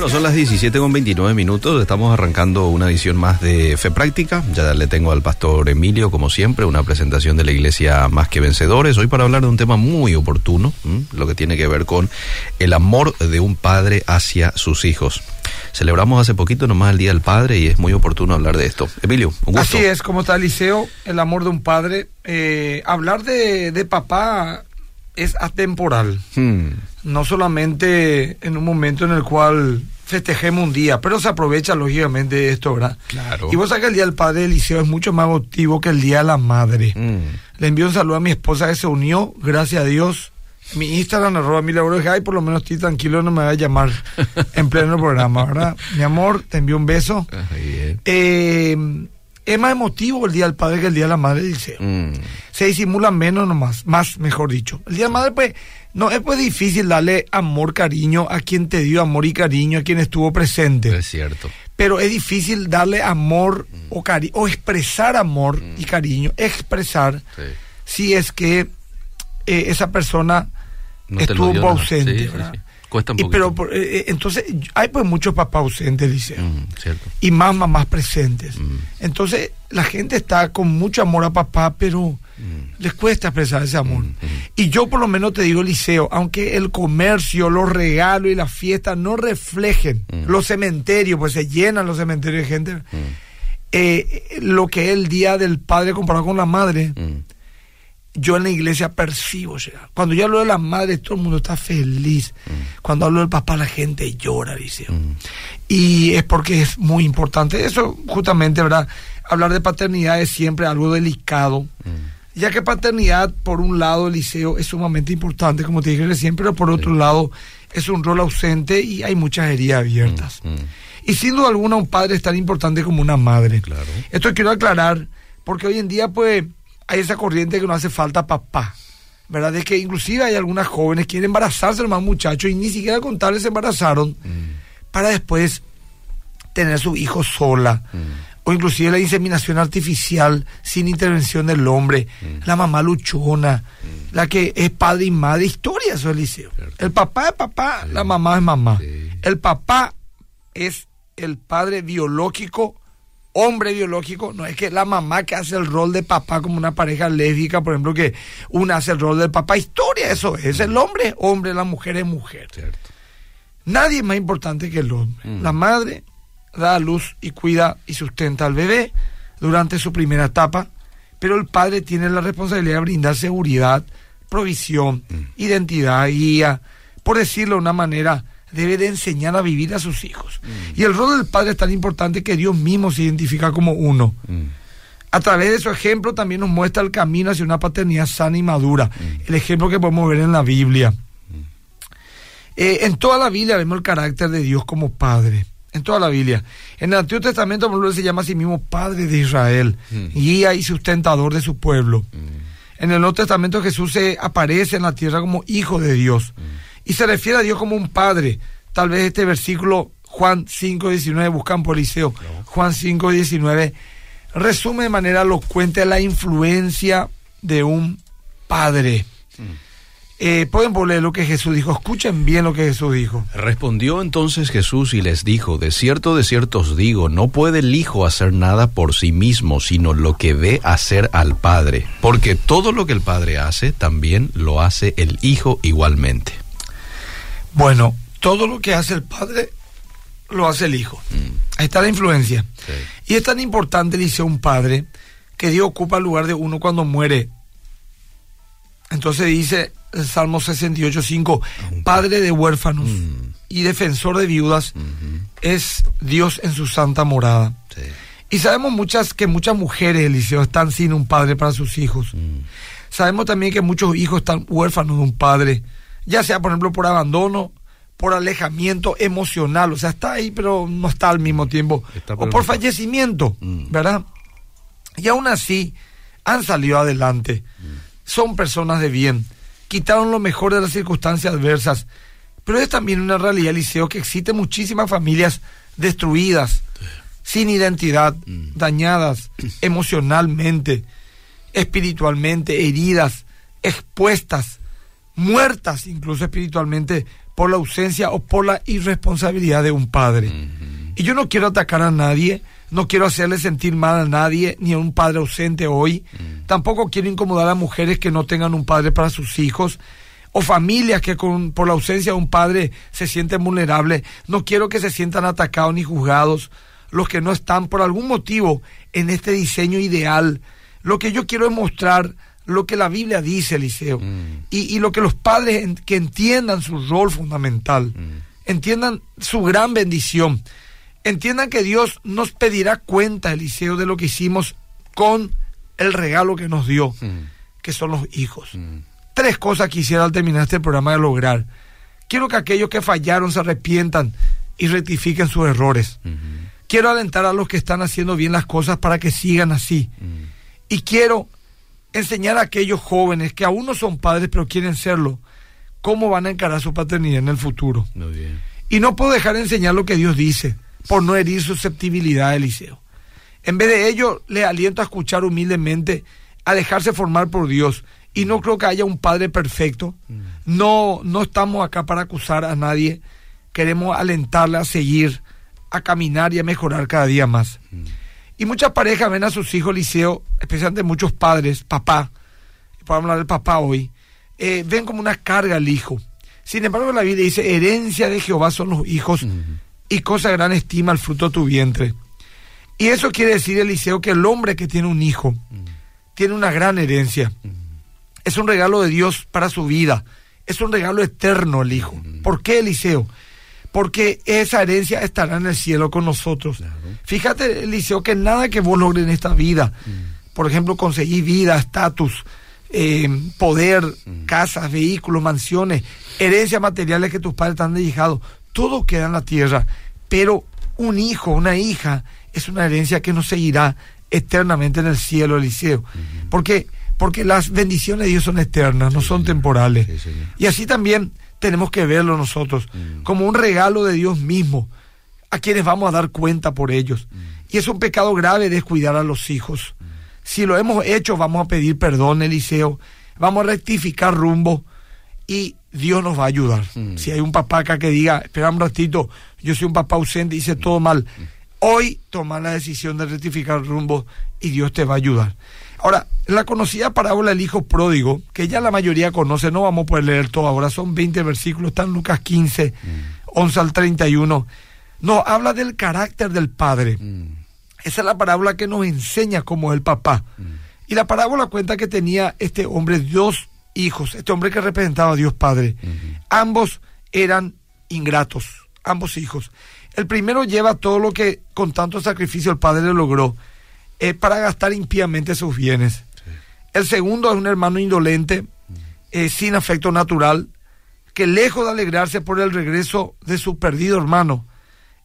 Bueno, son las 17 con 29 minutos. Estamos arrancando una edición más de Fe Práctica. Ya le tengo al pastor Emilio, como siempre, una presentación de la iglesia Más que Vencedores. Hoy para hablar de un tema muy oportuno, lo que tiene que ver con el amor de un padre hacia sus hijos. Celebramos hace poquito nomás el Día del Padre y es muy oportuno hablar de esto. Emilio, un gusto. Así es, como está Eliseo, el amor de un padre. Eh, hablar de, de papá es atemporal. Hmm. No solamente en un momento en el cual festejemos un día, pero se aprovecha lógicamente de esto, ¿verdad? Claro. Y vos sabés que el Día del Padre Eliseo es mucho más emotivo que el Día de la Madre. Hmm. Le envío un saludo a mi esposa que se unió, gracias a Dios. Mi Instagram, arroba mi labor, ay, por lo menos estoy tranquilo, no me va a llamar en pleno programa, ¿verdad? Mi amor, te envío un beso. Eh, es más emotivo el Día del Padre que el Día de la Madre, Eliseo Hmm. se disimula menos nomás, más mejor dicho. El Día de la Madre, pues, no es pues difícil darle amor, cariño a quien te dio amor y cariño, a quien estuvo presente. Es cierto. Pero es difícil darle amor Mm. o cariño, o expresar amor y cariño, expresar, Sí. si es que eh, esa persona No estuvo ausente. Sí, sí. Cuesta un Y poquito. pero eh, eh, entonces hay pues muchos papás ausentes, Liceo Hmm, cierto. y más mamás presentes. Mm. Entonces, la gente está con mucho amor a papá, pero Mm. les cuesta expresar ese amor. Mm, mm. Y yo por lo menos te digo, Liceo, aunque el comercio, los regalos y las fiestas no reflejen Mm. los cementerios, pues se llenan los cementerios de gente, Mm. eh, lo que es el día del padre comparado con la madre, Mm. Yo en la iglesia percibo llegar. Cuando yo hablo de la madre, todo el mundo está feliz. Cuando hablo del papá, la gente llora, Liceo. Mm. Y es porque es muy importante. Eso, justamente, ¿verdad? Hablar de paternidad es siempre algo delicado. Mm. Ya que paternidad, por un lado, Eliseo, es sumamente importante, como te dije recién, pero por otro lado, es un rol ausente y hay muchas heridas abiertas. Mm, mm. Y sin duda alguna, un padre es tan importante como una madre. Claro. Esto quiero aclarar, porque hoy en día, pues, hay esa corriente que no hace falta papá. ¿Verdad? Es que inclusive hay algunas jóvenes que quieren embarazarse los más muchachos y ni siquiera contarles se embarazaron Mm. para después tener su hijo sola. Mm. O inclusive la inseminación artificial sin intervención del hombre. La mamá luchona. La que es padre y madre. Historia eso, Eliseo. Cierto. El papá es papá, la mamá es mamá. Sí. El papá es el padre biológico, hombre biológico. No es que la mamá que hace el rol de papá como una pareja lésbica, por ejemplo, que una hace el rol del papá. Historia eso es. El hombre es hombre, la mujer es mujer. Cierto. Nadie es más importante que el hombre. Mm. La madre da a luz y cuida y sustenta al bebé durante su primera etapa, pero el padre tiene la responsabilidad de brindar seguridad, provisión, Mm. identidad, guía, por decirlo de una manera, debe de enseñar a vivir a sus hijos. Mm. Y el rol del padre es tan importante que Dios mismo se identifica como uno. Mm. A través de su ejemplo también nos muestra el camino hacia una paternidad sana y madura. Mm. El ejemplo que podemos ver en la Biblia. Eh, en toda la Biblia vemos el carácter de Dios como Padre. En toda la Biblia. En el Antiguo Testamento, por ejemplo, se llama a sí mismo Padre de Israel, guía y sustentador de su pueblo. En el Nuevo Testamento Jesús se aparece en la tierra como Hijo de Dios. Y se refiere a Dios como un Padre. Tal vez este versículo, Juan 5.19, buscan por Liceo, Juan 5.19, resume de manera elocuente la influencia de un Padre. Eh, pueden volver lo que Jesús dijo. Escuchen bien lo que Jesús dijo. Respondió entonces Jesús y les dijo, de cierto, de cierto os digo, no puede el Hijo hacer nada por sí mismo, sino lo que ve hacer al Padre, porque todo lo que el Padre hace, también lo hace el Hijo igualmente. Bueno, todo lo que hace el Padre lo hace el Hijo. Ahí está la influencia. Sí. Y es tan importante, dice un padre, que Dios ocupa el lugar de uno cuando muere. Entonces dice el Salmo 68.5, Padre de huérfanos Mm. y defensor de viudas, Ujú. es Dios en su santa morada. Sí. Y sabemos muchas que muchas mujeres, Eliseo, están sin un padre para sus hijos. Mm. Sabemos también que muchos hijos están huérfanos de un padre, ya sea, por ejemplo, por abandono, por alejamiento emocional, o sea, está ahí, pero no está al mismo tiempo, Está, o por fallecimiento, Mm. ¿verdad? Y aún así han salido adelante, son personas de bien, quitaron lo mejor de las circunstancias adversas, pero es también una realidad, Liceo, que existen muchísimas familias destruidas, sin identidad, Mm. dañadas emocionalmente, espiritualmente, heridas, expuestas, muertas incluso espiritualmente por la ausencia o por la irresponsabilidad de un padre. Y yo no quiero atacar a nadie, no quiero hacerle sentir mal a nadie, ni a un padre ausente hoy. Tampoco quiero incomodar a mujeres que no tengan un padre para sus hijos o familias que con, por la ausencia de un padre se sienten vulnerables. No quiero que se sientan atacados ni juzgados los que no están por algún motivo en este diseño ideal. Lo que yo quiero es mostrar lo que la Biblia dice, Eliseo, mm. y, lo que los padres que entiendan su rol fundamental, mm. entiendan su gran bendición, entiendan que Dios nos pedirá cuenta, Eliseo, de lo que hicimos con el regalo que nos dio, mm. que son los hijos. Tres cosas quisiera al terminar este programa de lograr. Quiero que aquellos que fallaron se arrepientan y rectifiquen sus errores. Quiero alentar a los que están haciendo bien las cosas para que sigan así. Y quiero enseñar a aquellos jóvenes que aún no son padres pero quieren serlo, cómo van a encarar su paternidad en el futuro. Y no puedo dejar de enseñar lo que Dios dice, por no herir susceptibilidad, Eliseo. En vez de ello, le aliento a escuchar humildemente, a dejarse formar por Dios. Y no creo que haya un padre perfecto. Mm. No, no estamos acá para acusar a nadie. Queremos alentarle a seguir a caminar y a mejorar cada día más. Y muchas parejas ven a sus hijos liceo, especialmente muchos padres, papá, podemos hablar del papá hoy, eh, ven como una carga al hijo. Sin embargo, la Biblia dice, herencia de Jehová son los hijos y cosa gran estima el fruto de tu vientre. Y eso quiere decir, Eliseo, que el hombre que tiene un hijo tiene una gran herencia. Es un regalo de Dios para su vida. Es un regalo eterno el hijo. ¿Por qué, Eliseo? Porque esa herencia estará en el cielo con nosotros. Fíjate, Eliseo, que nada que vos logres en esta vida, mm. por ejemplo, conseguir vida, estatus, eh, poder, mm. casas, vehículos, mansiones, herencias materiales que tus padres te han dejado, todo queda en la tierra, pero un hijo, una hija, es una herencia que nos seguirá eternamente en el cielo, Eliseo. Porque porque las bendiciones de Dios son eternas, no son temporales. y así también tenemos que verlo nosotros mm. como un regalo de Dios mismo, a quienes vamos a dar cuenta por ellos. Mm. Y es un pecado grave descuidar a los hijos. Mm. Si lo hemos hecho, vamos a pedir perdón, Eliseo, vamos a rectificar rumbo y Dios nos va a ayudar. Si hay un papá acá que diga, espera un ratito, yo soy un papá ausente, hice todo mal. Hoy toma la decisión de rectificar rumbo y Dios te va a ayudar. Ahora, la conocida parábola del hijo pródigo, que ya la mayoría conoce, no vamos a poder leer todo ahora, son 20 versículos, están Lucas 15, 11 mm. al 31. No, habla del carácter del padre. Mm. Esa es la parábola que nos enseña cómo es el papá. Mm. Y la parábola cuenta que tenía este hombre dos hijos, este hombre que representaba a Dios Padre. Ambos eran ingratos, ambos hijos. El primero lleva todo lo que con tanto sacrificio el padre le logró eh, para gastar impíamente sus bienes. El segundo es un hermano indolente, eh, sin afecto natural, que lejos de alegrarse por el regreso de su perdido hermano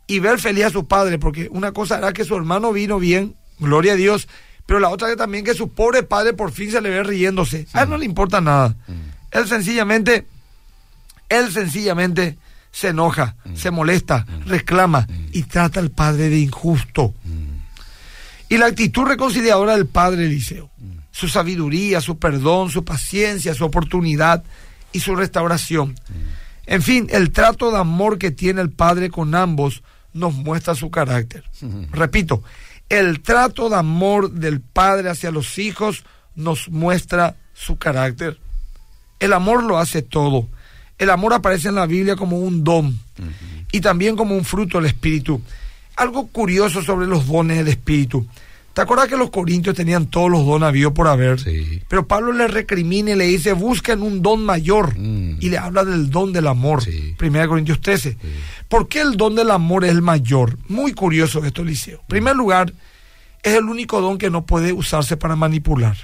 y ver feliz a su padre, porque una cosa era que su hermano vino bien, gloria a Dios, pero la otra que también que su pobre padre por fin se le ve riéndose. A él no le importa nada. Él sencillamente, él sencillamente se enoja, se molesta, reclama y trata al padre de injusto. Y la actitud reconciliadora del padre Eliseo, su sabiduría, su perdón, su paciencia, su oportunidad y su restauración. En fin, el trato de amor que tiene el padre con ambos nos muestra su carácter. Repito, el trato de amor del padre hacia los hijos nos muestra su carácter. El amor lo hace todo. El amor aparece en la Biblia como un don y también como un fruto del Espíritu algo curioso sobre los dones del Espíritu. ¿Te acuerdas que los corintios tenían todos los dones habido por haber? Sí. Pero Pablo le recrimina y le dice, busquen un don mayor. Mm. Y le habla del don del amor. Sí. Primera Corintios 13. ¿Por qué el don del amor es el mayor? Muy curioso esto, Eliseo. En primer lugar, es el único don que no puede usarse para manipular.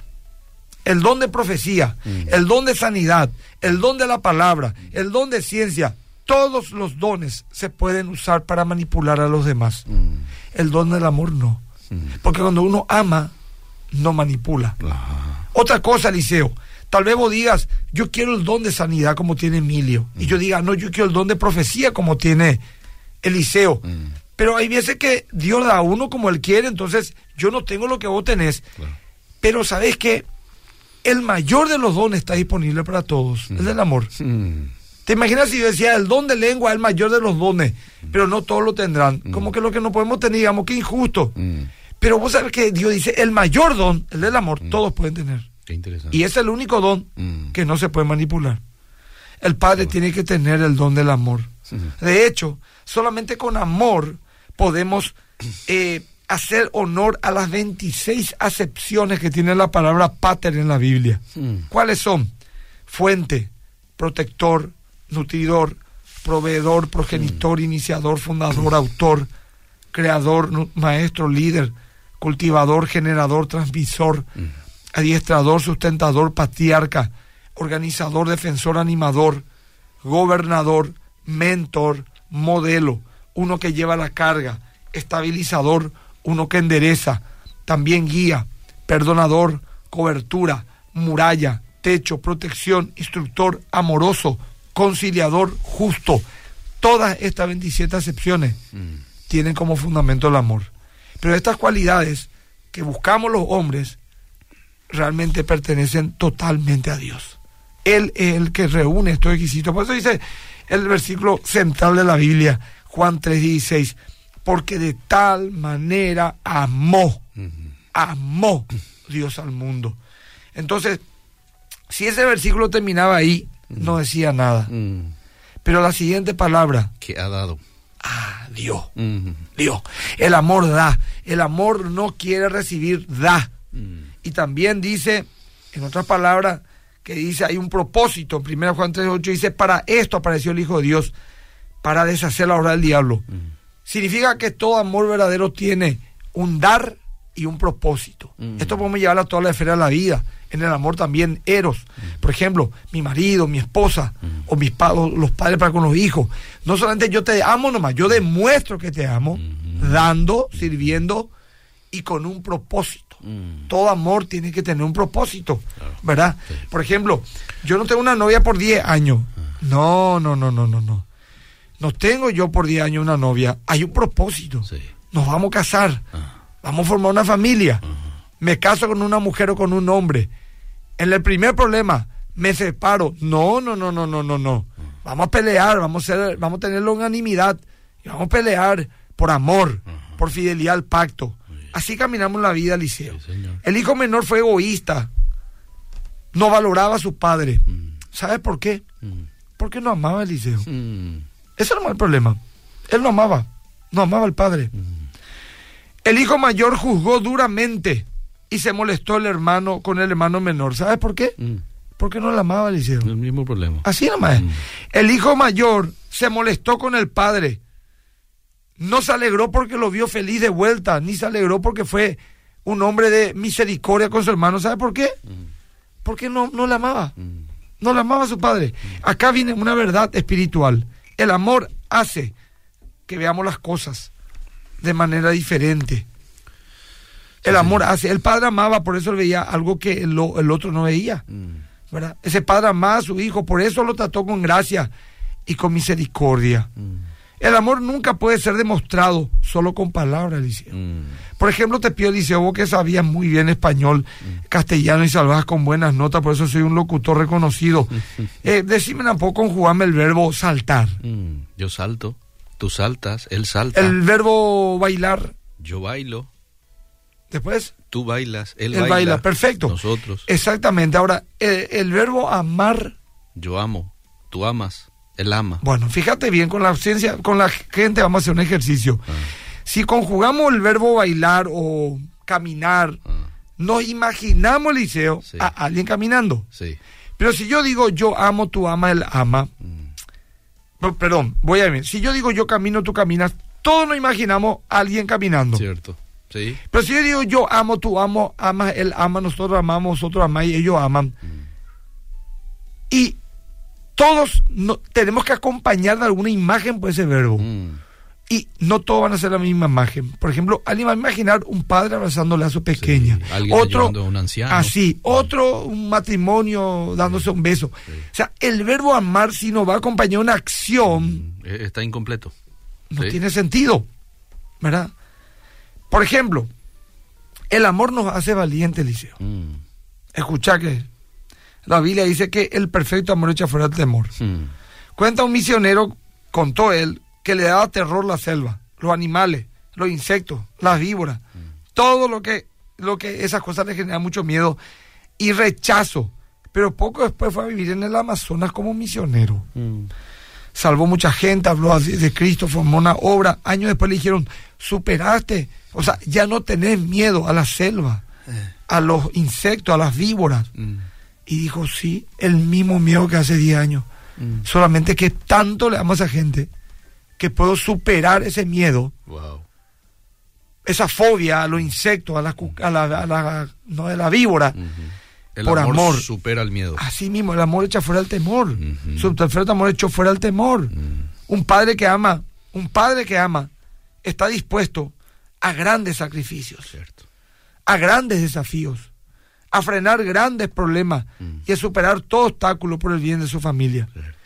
El don de profecía, mm. el don de sanidad, el don de la palabra, el don de ciencia, todos los dones se pueden usar para manipular a los demás. Mm. El don del amor no. Mm. Porque cuando uno ama, no manipula. Otra cosa, Eliseo. Tal vez vos digas, yo quiero el don de sanidad como tiene Emilio. Y yo mm. diga, no, yo quiero el don de profecía como tiene Eliseo. Pero hay veces que Dios da a uno como él quiere, entonces yo no tengo lo que vos tenés. Pero sabes que el mayor de los dones está disponible para todos, el del amor ¿Te imaginas si yo decía el don de lengua es el mayor de los dones, pero no todos lo tendrán? Mm. Como que lo que no podemos tener, digamos, que injusto. Mm, Pero vos sabés que Dios dice, el mayor don, el del amor, todos pueden tener. Qué interesante. Y es el único don Mm. que no se puede manipular. El Padre tiene que tener el don del amor. De hecho, solamente con amor podemos eh, hacer honor a las 26 acepciones que tiene la palabra pater en la Biblia. Mm. ¿Cuáles son? Fuente, protector, nutridor, proveedor, progenitor, iniciador, fundador, autor, creador, maestro, líder, cultivador, generador, transmisor, adiestrador, sustentador, patriarca, organizador, defensor, animador, gobernador, mentor, modelo, uno que lleva la carga, estabilizador, uno que endereza, también guía, perdonador, cobertura, muralla, techo, protección, instructor, amoroso, conciliador, justo. Todas estas 27 acepciones Mm. tienen como fundamento el amor. Pero estas cualidades que buscamos los hombres realmente pertenecen totalmente a Dios. Él es el que reúne estos requisitos. Por eso dice el versículo central de la Biblia, Juan 3:16, porque de tal manera amó, amó Dios al mundo. Entonces, si ese versículo terminaba ahí, no decía nada. Mm. Pero la siguiente palabra, ¿Qué ha dado? ah, Dios. Mm. Dios. El amor da. El amor no quiere recibir, da. Mm. Y también dice, en otras palabras, que dice, hay un propósito. En 1 Juan 3.8 dice, para esto apareció el Hijo de Dios, para deshacer la obra del diablo. Mm. Significa que todo amor verdadero tiene un dar y un propósito. Mm. Esto podemos llevarlo a toda la esfera de la vida. En el amor también, eros. Por ejemplo, mi marido, mi esposa, o mis pa- o los padres para con los hijos. No solamente yo te amo nomás, yo demuestro que te amo, dando, sirviendo y con un propósito. Mm. Todo amor tiene que tener un propósito, Claro. ¿verdad? Sí. Por ejemplo, yo no tengo una novia por 10 años. No, no, no, no, no, no. No tengo yo por 10 años una novia. Hay un propósito. Sí. Nos vamos a casar. Vamos a formar una familia. Me caso con una mujer o con un hombre. En el primer problema, me separo. No, no, no, no, no, no, no. Vamos a pelear, vamos a, ser, vamos a tener longanimidad. Y vamos a pelear por amor, por fidelidad al pacto. Así caminamos la vida, Liceo. Sí. El hijo menor fue egoísta. No valoraba a su padre. ¿Sabes por qué? Porque no amaba a Eliseo. Mm. Ese era el problema. Él no amaba. No amaba al padre. El hijo mayor juzgó duramente y se molestó el hermano con el hermano menor. ¿Sabes por qué? Mm. Porque no le amaba Eliseo. El mismo problema. Así nomás. Mm. El hijo mayor se molestó con el padre. No se alegró porque lo vio feliz de vuelta, ni se alegró porque fue un hombre de misericordia con su hermano. ¿Sabe por qué? Porque no, no le amaba. Mm. No le amaba a su padre. Acá viene una verdad espiritual. El amor hace que veamos las cosas de manera diferente. El amor hace. El padre amaba, por eso él veía algo que el, el otro no veía. Mm. ¿verdad? Ese padre amaba a su hijo, por eso lo trató con gracia y con misericordia. Mm. El amor nunca puede ser demostrado solo con palabras, Eliseo. Mm. Por ejemplo, te pido, Eliseo, vos que sabías muy bien español, castellano y salvas con buenas notas, por eso soy un locutor reconocido. Eh, decime un poco conjugarme el verbo saltar. Yo salto, tú saltas, él salta, El verbo bailar, yo bailo, después, tú bailas, él, él baila, baila. Perfecto. Nosotros, Exactamente. Ahora, el, el verbo amar, yo amo, tú amas, él ama. bueno, fíjate bien, con la ciencia, con la gente vamos a hacer un ejercicio. Ah, Si conjugamos el verbo bailar o caminar, ah, nos imaginamos, Liceo, Sí. a alguien caminando. sí. Pero si yo digo yo amo, tú ama, él ama. Mm. No, perdón, voy a ver. Si yo digo yo camino, tú caminas, todos nos imaginamos a alguien caminando. Cierto. Sí. Pero si yo digo yo amo, tú amo, amas, él ama, nosotros amamos, nosotros amamos y ellos aman. Y todos no- tenemos que acompañar de alguna imagen por ese verbo. Mm. Y no todos van a ser la misma imagen. Por ejemplo, alguien va a imaginar un padre abrazándole a su pequeña. Sí, ayudando a un anciano. Así. Otro, un matrimonio dándose un beso. O sea, el verbo amar, si no va a acompañar una acción, Mm. Eh, Está incompleto. no tiene sentido. ¿Verdad? Por ejemplo, el amor nos hace valientes, Liceo. Mm. Escucha que la Biblia dice que el perfecto amor echa fuera el temor. Mm. Cuenta un misionero, contó él, que le daba terror la selva, los animales, los insectos, las víboras, todo lo que, lo que esas cosas le generan mucho miedo y rechazo. Pero poco después fue a vivir en el Amazonas como misionero. Salvó mucha gente, habló así de Cristo, formó una obra. Años después le dijeron, superaste, o sea, ya no tenés miedo a la selva, a los insectos, a las víboras. Y dijo, sí, el mismo miedo que hace 10 años. Solamente que tanto le amo a esa gente que puedo superar ese miedo, esa fobia a los insectos, a la, a la, a la, no, la víbora. El por amor, amor. supera el miedo. Así mismo, el amor echa fuera el temor. Su perfecto amor echó fuera el temor. Un padre que ama, un padre que ama, está dispuesto a grandes sacrificios, Cierto. a grandes desafíos, a frenar grandes problemas y a superar todo obstáculo por el bien de su familia. Cierto.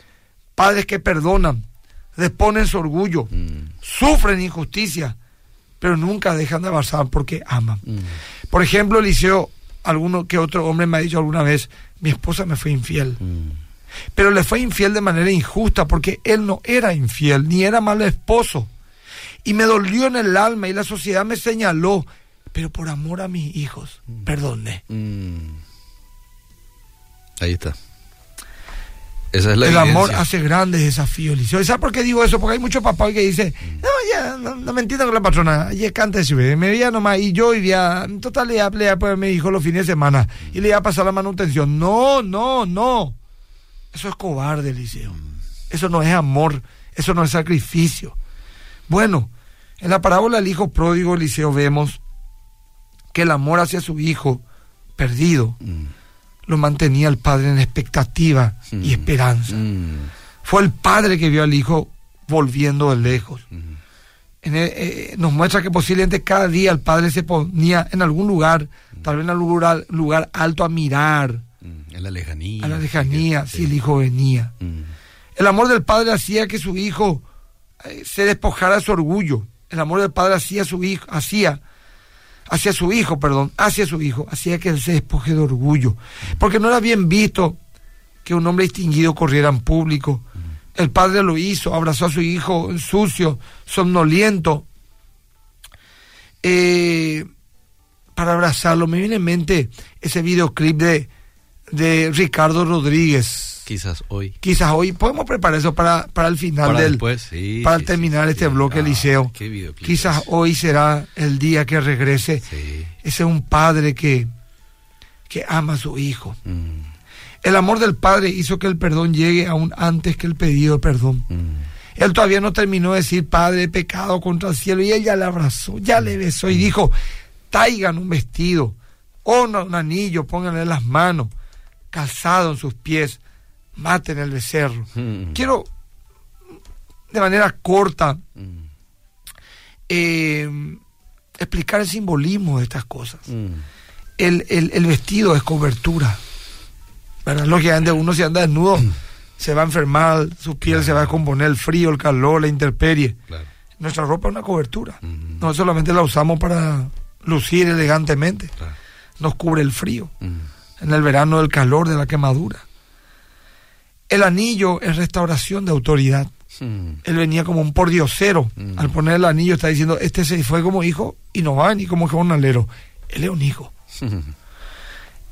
Padres que perdonan, deponen su orgullo, sufren injusticia, pero nunca dejan de avanzar porque aman. Por ejemplo, Eliseo, alguno que otro hombre me ha dicho alguna vez, mi esposa me fue infiel. Pero le fue infiel de manera injusta porque él no era infiel, ni era mal esposo. Y me dolió en el alma y la sociedad me señaló, pero por amor a mis hijos, perdoné. Mm. Ahí está. Esa es la el amor hace grandes desafíos, Eliseo. ¿Y ¿Sabes por qué digo eso? Porque hay muchos papás que dicen, no, ya, no, no me entiendo con la patrona, ya canta bebé. Me veía nomás y yo vivía, en total le iba por mi hijo los fines de semana y le iba a pasar la manutención. No, no, no. Eso es cobarde, Eliseo. Eso no es amor, eso no es sacrificio. Bueno, en la parábola del hijo pródigo, Eliseo, vemos que el amor hacia su hijo perdido Mm. Lo mantenía el padre en expectativa y esperanza. Mm. Fue el padre que vio al hijo volviendo de lejos. Mm. En el- eh, nos muestra que posiblemente cada día el padre se ponía en algún lugar, tal vez en algún lugar, lugar alto a mirar Mm. En la lejanía. a la lejanía Sí. si el hijo venía. Mm. El amor del padre hacía que su hijo eh, se despojara de su orgullo. El amor del padre hacía su hijo, hacía hacia su hijo, perdón, hacia su hijo, hacía que él se despoje de orgullo, porque no era bien visto que un hombre distinguido corriera en público. El padre lo hizo, abrazó a su hijo sucio, somnoliento, eh, para abrazarlo. Me viene en mente ese videoclip de, de Ricardo Rodríguez. Quizás hoy. Quizás hoy podemos preparar eso para, para el final Para del después, sí, para sí, terminar sí, este bloque Ah, liceo. qué Quizás hoy será el día que regrese. Ese es un padre que, que ama a su hijo. Mm. El amor del padre hizo que el perdón llegue aún antes que el pedido de perdón. Mm. Él todavía no terminó de decir, Padre, he pecado contra el cielo. Y él ya le abrazó, ya le besó y dijo, traigan un vestido, o un, un anillo, pónganle las manos, calzado en sus pies, maten el becerro. Mm. Quiero, de manera corta, Mm. eh, explicar el simbolismo de estas cosas. Mm. El, el- el vestido es cobertura. ¿verdad? Lógicamente uno si anda desnudo se va a enfermar, su piel se va a componer el frío, el calor, la intemperie. Claro. Nuestra ropa es una cobertura. No solamente la usamos para lucir elegantemente, Claro. nos cubre el frío, en el verano el calor de la quemadura. El anillo es restauración de autoridad. Mm. Él venía como un pordiosero. Mm. Al poner el anillo está diciendo, este se fue como hijo y no va ni como jornalero. Él es un hijo.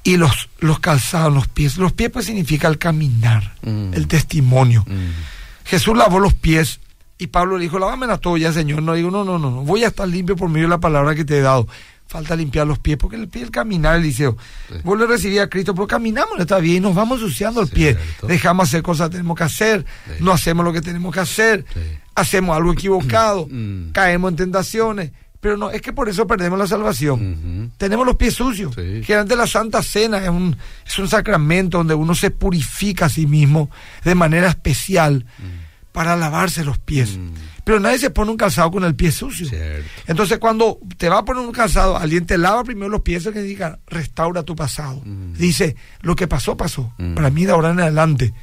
Y los, los calzados, los pies. Los pies pues significa el caminar, el testimonio. Jesús lavó los pies y Pablo le dijo, lávame a todo ya, Señor. No digo, no, no, no, no, voy a estar limpio por medio de la palabra que te he dado. Falta limpiar los pies, porque el pie, el caminar, Eliseo. Sí. Vos le recibí a Cristo, pero caminamos, está bien, y nos vamos ensuciando el pie. Cierto. Dejamos hacer cosas que tenemos que hacer, Sí. no hacemos lo que tenemos que hacer, hacemos algo equivocado, Mm. caemos en tentaciones. Pero no, es que por eso perdemos la salvación. Tenemos los pies sucios. Generalmente la Santa Cena es un, es un sacramento donde uno se purifica a sí mismo de manera especial para lavarse los pies. Mm. Pero nadie se pone un calzado con el pie sucio. Cierto. Entonces cuando te va a poner un calzado, alguien te lava primero los pies, que diga, restaura tu pasado. Mm. Dice, lo que pasó, pasó. Mm. Para mí de ahora en adelante.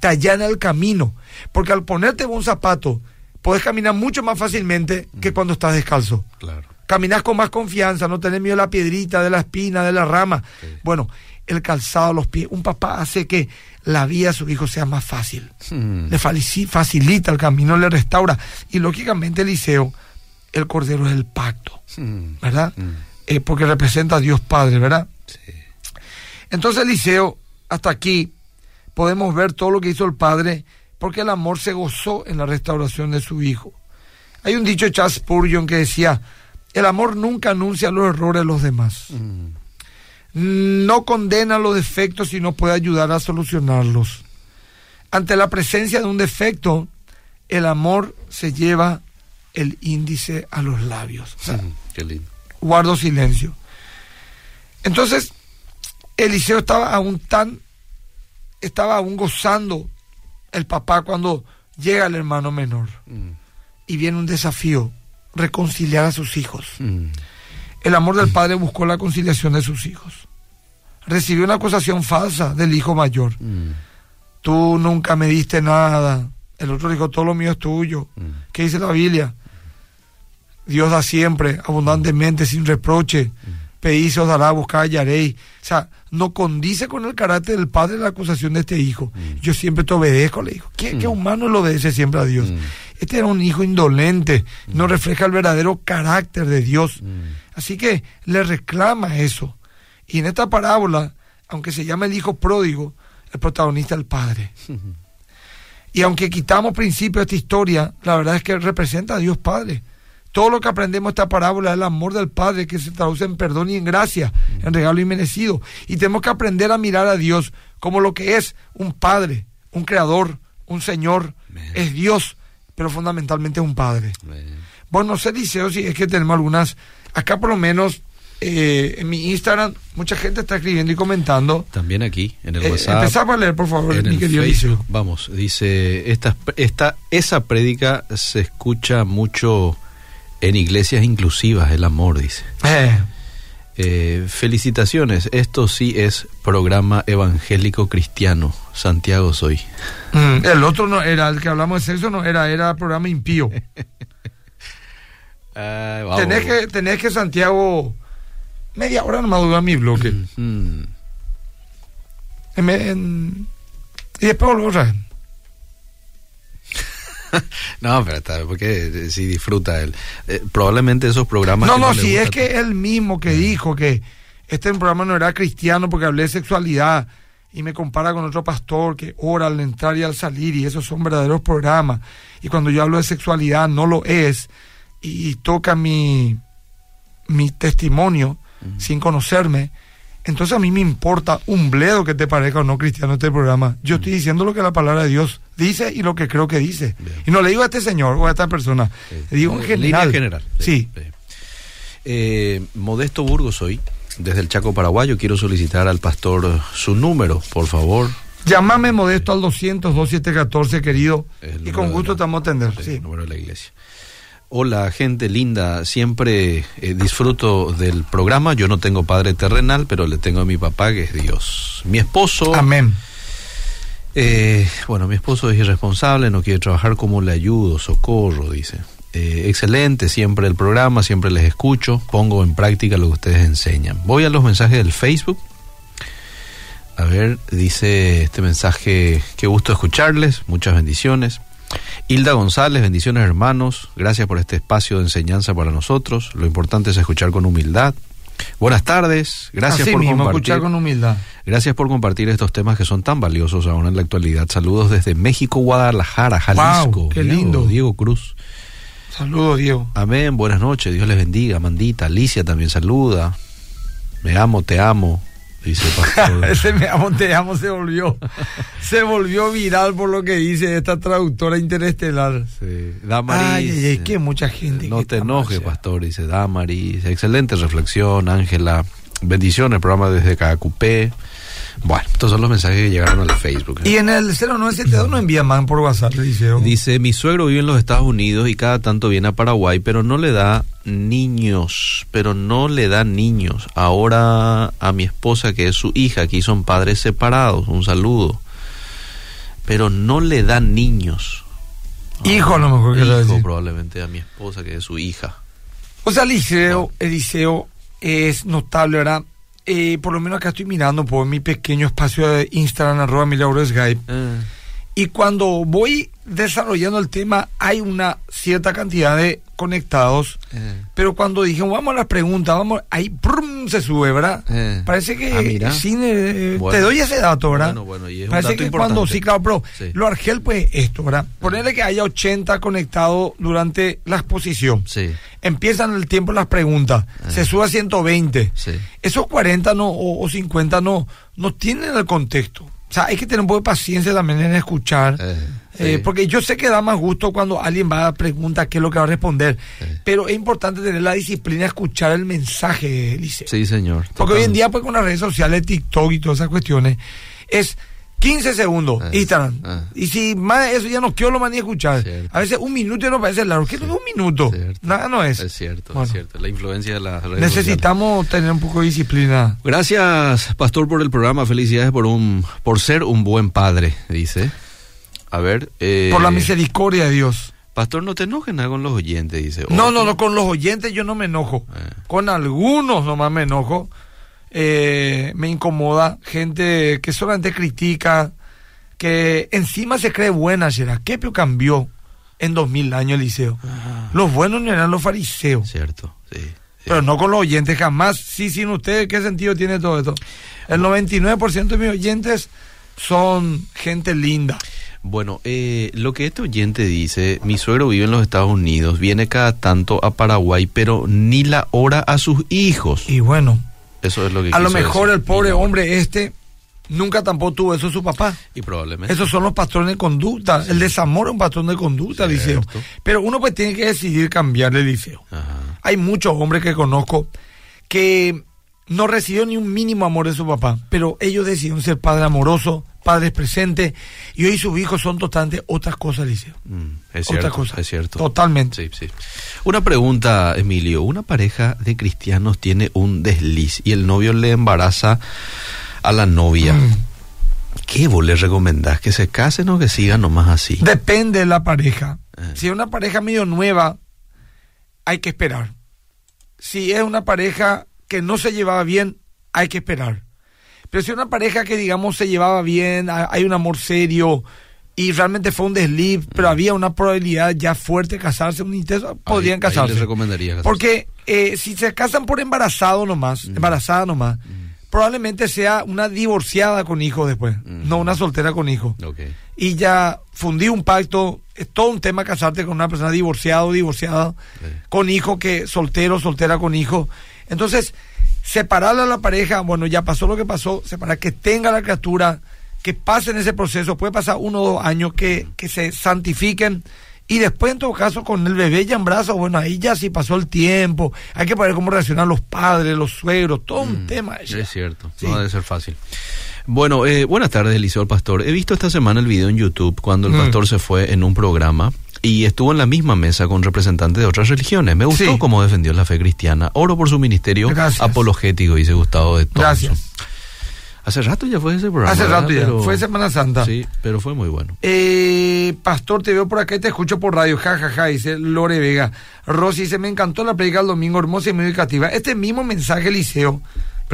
Te allana el camino. Porque al ponerte un zapato, puedes caminar mucho más fácilmente Mm. que cuando estás descalzo. Claro. Caminas con más confianza, no tenés miedo de la piedrita, de la espina, de la rama. Sí. Bueno, el calzado a los pies. Un papá hace que la vida de su hijo sea más fácil. Mm. Le facilita el camino, le restaura. Y lógicamente Eliseo, el cordero es el pacto, Mm. ¿verdad? Mm. Eh, porque representa a Dios Padre, ¿verdad? Sí. Entonces Eliseo, hasta aquí, podemos ver todo lo que hizo el padre, porque el amor se gozó en la restauración de su hijo. Hay un dicho de Charles Spurgeon que decía, el amor nunca anuncia los errores de los demás. Mm. No condena los defectos y no puede ayudar a solucionarlos. Ante la presencia de un defecto, el amor se lleva el índice a los labios. O sea, Mm. Qué lindo. guardo silencio. Entonces, Eliseo estaba aún tan, estaba aún gozando el papá cuando llega el hermano menor Mm. y viene un desafío, reconciliar a sus hijos. Mm. El amor del padre buscó la conciliación de sus hijos. Recibió una acusación falsa del hijo mayor. Mm. Tú nunca me diste nada. El otro dijo, todo lo mío es tuyo. Mm. ¿Qué dice la Biblia? Dios da siempre, abundantemente, sin reproche. Pedís, os dará, buscar, hallaréis. O sea, no condice con el carácter del padre la acusación de este hijo. Yo siempre te obedezco, le dijo. ¿Qué, qué humano le obedece siempre a Dios? Mm. Este era un hijo indolente, no refleja el verdadero carácter de Dios. Así que le reclama eso. Y en esta parábola, aunque se llama el hijo pródigo, el protagonista es el padre. Y aunque quitamos principio de esta historia, la verdad es que representa a Dios Padre. Todo lo que aprendemos de esta parábola es el amor del Padre que se traduce en perdón y en gracia, en regalo inmerecido. Y tenemos que aprender a mirar a Dios como lo que es un Padre, un Creador, un Señor. Es Dios, pero fundamentalmente un Padre. Amén. Bueno, no sé, Liceo, si es que tenemos algunas. Acá por lo menos eh, en mi Instagram mucha gente está escribiendo y comentando. También aquí, en el Eh, WhatsApp. empezamos a leer, por favor, en mi el querido Facebook. Vamos, dice, esta, esta, esa prédica se escucha mucho en iglesias inclusivas, el amor, dice. Eh, Eh, felicitaciones, esto sí es programa evangélico cristiano. Santiago soy. mm, el otro no era, el que hablamos de sexo no era, era programa impío. tenés, que, tenés que, Santiago, media hora nomás dura mi bloque. Mm, En- en- y después volvemos vez. No, pero está, porque eh, si disfruta él. Eh, probablemente esos programas. No, no, le si es que él mismo que dijo que este programa no era cristiano porque hablé de sexualidad y me compara con otro pastor que ora al entrar y al salir y esos son verdaderos programas. Y cuando yo hablo de sexualidad no lo es y, toca mi, mi testimonio sin conocerme. Entonces a mí me importa un bledo que te parezca o no cristiano este programa. Yo estoy diciendo lo que la palabra de Dios dice y lo que creo que dice. Bien. Y no le digo a este señor o a esta persona, Sí. le digo en general. Línea general. Sí. Eh, Modesto Burgos hoy, desde el Chaco Paraguayo, quiero solicitar al pastor su número, por favor. Llámame modesto al 200 2714 querido y con gusto la- te vamos a atender. El número de la iglesia. Hola, gente linda. Siempre eh, disfruto del programa. Yo no tengo padre terrenal, pero le tengo a mi papá, que es Dios. Mi esposo. Amén. Eh, bueno, mi esposo es irresponsable, no quiere trabajar como le ayudo, socorro, dice. Eh, excelente, siempre el programa, siempre les escucho, pongo en práctica lo que ustedes enseñan. Voy a los mensajes del Facebook. A ver, dice este mensaje, qué gusto escucharles, muchas bendiciones. Hilda González, bendiciones hermanos, gracias por este espacio de enseñanza para nosotros. Lo importante es escuchar con humildad. Buenas tardes, gracias Así por mismo, compartir. escuchar con humildad. Gracias por compartir estos temas que son tan valiosos ahora en la actualidad. Saludos desde México, Guadalajara, Jalisco. Wow, qué Diego- lindo. Diego Cruz. Saludos, Diego. Amén, buenas noches, Dios les bendiga. Amandita, Alicia también saluda. Me amo, te amo, dice pastor. Ese me amo, te amo se volvió. se volvió viral por lo que dice esta traductora interestelar. Sí. Damaris. Ay, ay, ay, que mucha gente. No te enojes, pastor, dice Damaris. Excelente reflexión, Ángela. Bendiciones, el programa desde Cacupé. Bueno, estos son los mensajes que llegaron al Facebook. ¿eh? Y en el 0972 no envía man por WhatsApp, le dice. oh. Dice, mi suegro vive en los Estados Unidos y cada tanto viene a Paraguay, pero no le da niños, pero no le da niños. Ahora a mi esposa, que es su hija, aquí son padres separados, un saludo. Pero no le da niños. Hijo, a lo mejor que Hijo, probablemente a mi esposa, que es su hija. O sea, Eliseo, Eliseo es notable, ¿verdad? Eh, por lo menos acá estoy mirando por mi pequeño espacio de Instagram, arroba Milagro Skype. Eh, Y cuando voy desarrollando el tema, hay una cierta cantidad de conectados. eh. Pero cuando dije, vamos a las preguntas, vamos, ahí brum, se sube, ¿verdad? Eh. Parece que Ah, sí, eh, Bueno. te doy ese dato, ¿verdad? Bueno, bueno, y es un Parece dato que cuando, sí, claro, pero Sí. lo Argel, pues esto, ¿verdad? Ponerle que haya 80 conectados durante la exposición. Sí. Empiezan el tiempo las preguntas, se sube a 120. Sí. Esos 40 no, o, o 50 no, no tienen el contexto. O sea, hay que tener un poco de paciencia también en escuchar. Eh, Eh, porque yo sé que da más gusto cuando alguien va a preguntar qué es lo que va a responder. Sí. Pero es importante tener la disciplina de escuchar el mensaje, Liceo. Sí, señor. Porque hoy en día, pues con las redes sociales, TikTok y todas esas cuestiones, es 15 segundos, Ah, Instagram. ah. Y si más eso ya no quiero lo más ni escuchar. Cierto. A veces un minuto ya no parece largo. ¿Qué es un minuto? Cierto. Nada no es. Es cierto, Bueno. es cierto. La influencia de las redes Necesitamos tener un poco de disciplina. Gracias, pastor, por el programa. Felicidades por un por ser un buen padre, dice. A ver. eh, Por la misericordia de Dios. Pastor, no te enojes nada con los oyentes, dice. No, no, no, con los oyentes yo no me enojo. Eh. Con algunos nomás me enojo. Eh, me incomoda. Gente que solamente critica, que encima se cree buena, Gerard. ¿Qué cambió en 2000 años, Eliseo? Los buenos no eran los fariseos. Cierto, sí. Pero no con los oyentes, jamás. Sí, sin ustedes, ¿qué sentido tiene todo esto? El 99% de mis oyentes son gente linda. Bueno, eh, lo que este oyente dice, mi suegro vive en los Estados Unidos, viene cada tanto a Paraguay, pero ni la hora a sus hijos. Y bueno, Eso es lo que a lo mejor decir. el pobre hombre este nunca tampoco tuvo eso su papá. Y probablemente. Esos son los patrones de conducta. El desamor es un patrón de conducta, Liceo. Pero uno pues tiene que decidir cambiarle liceo. Ajá. Hay muchos hombres que conozco que no recibieron ni un mínimo amor de su papá, pero ellos decidieron ser padres amorosos, padres presentes, y hoy sus hijos son totalmente otras cosas, Liceo. Mm, es cierto, cosa. es cierto. Totalmente. Sí, sí. Una pregunta, Emilio. Una pareja de cristianos tiene un desliz y el novio le embaraza a la novia. Mm. ¿Qué vos le recomendás? ¿Que se casen o que sigan nomás así? Depende de la pareja. Eh. Si es una pareja medio nueva, hay que esperar. Si es una pareja que no se llevaba bien, hay que esperar. Pero si una pareja que, digamos, se llevaba bien, ha- hay un amor serio y realmente fue un desliz, pero había una probabilidad ya fuerte de casarse, un intenso, podrían ahí casarse. les recomendaría casarse. Porque eh, si se casan por embarazado nomás, embarazada nomás, probablemente sea una divorciada con hijos después, Mm. no una soltera con hijos Ok. y ya fundí un pacto. Es todo un tema casarte con una persona divorciada o divorciada, con hijo, que soltero, soltera con hijo. Entonces, separarla a la pareja, bueno, ya pasó lo que pasó, separar que tenga la criatura, que pasen ese proceso, puede pasar uno o dos años, que, que se santifiquen. Y después, en todo caso, con el bebé ya en brazos, bueno, ahí ya sí pasó el tiempo. Hay que ver cómo reaccionan los padres, los suegros, todo un tema. Es cierto, Sí. no debe ser fácil. Bueno, eh, buenas tardes, Eliseo el Pastor. He visto esta semana el video en YouTube cuando el Mm. pastor se fue en un programa y estuvo en la misma mesa con representantes de otras religiones. Me gustó Sí. cómo defendió la fe cristiana. Oro por su ministerio Gracias. apologético, dice Gustavo de Thompson. Gracias. Hace rato ya fue ese programa. Hace ¿verdad? rato ya, Pero- fue Semana Santa. Sí, pero fue muy bueno. Eh, pastor, te veo por acá y te escucho por radio. Ja, ja, ja, dice Lore Vega. Rosy dice, me encantó la predica el domingo, hermosa y muy educativa. Este mismo mensaje, Liceo,